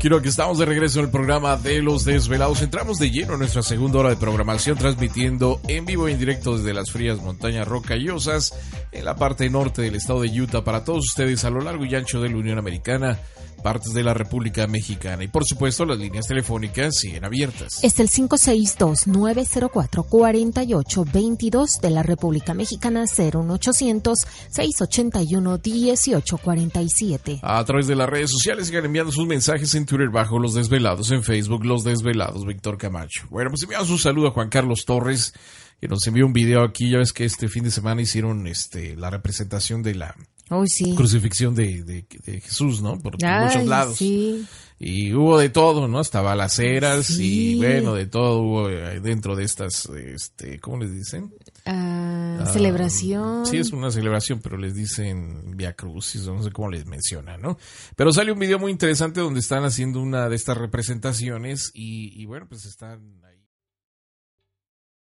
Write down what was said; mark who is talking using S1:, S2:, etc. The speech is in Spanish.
S1: Quiero que estamos de regreso en el programa de Los Desvelados. Entramos de lleno en nuestra segunda hora de programación, transmitiendo en vivo e en directo desde las frías montañas rocallosas en la parte norte del estado de Utah para todos ustedes a lo largo y ancho de la Unión Americana partes de la República Mexicana. Y por supuesto, las líneas telefónicas siguen abiertas.
S2: Es el 562-904-4822 de la República Mexicana, 01800-681-1847.
S1: A través de las redes sociales sigan enviando sus mensajes en Twitter bajo Los Desvelados, en Facebook Los Desvelados, Víctor Camacho. Bueno, pues enviamos un saludo a Juan Carlos Torres, que nos envió un video aquí. Ya ves que este fin de semana hicieron este la representación de la crucifixión de, Jesús, ¿no? Por muchos lados. Y hubo de todo, ¿no? Hasta balaceras y bueno, de todo hubo eh, dentro de estas, este, ¿cómo les dicen?
S2: Ah, ah, celebración.
S1: Sí, es una celebración, pero les dicen Via Crucis, no sé cómo les mencionan, ¿no? Pero sale un video muy interesante donde están haciendo una de estas representaciones y, y bueno, pues están ahí.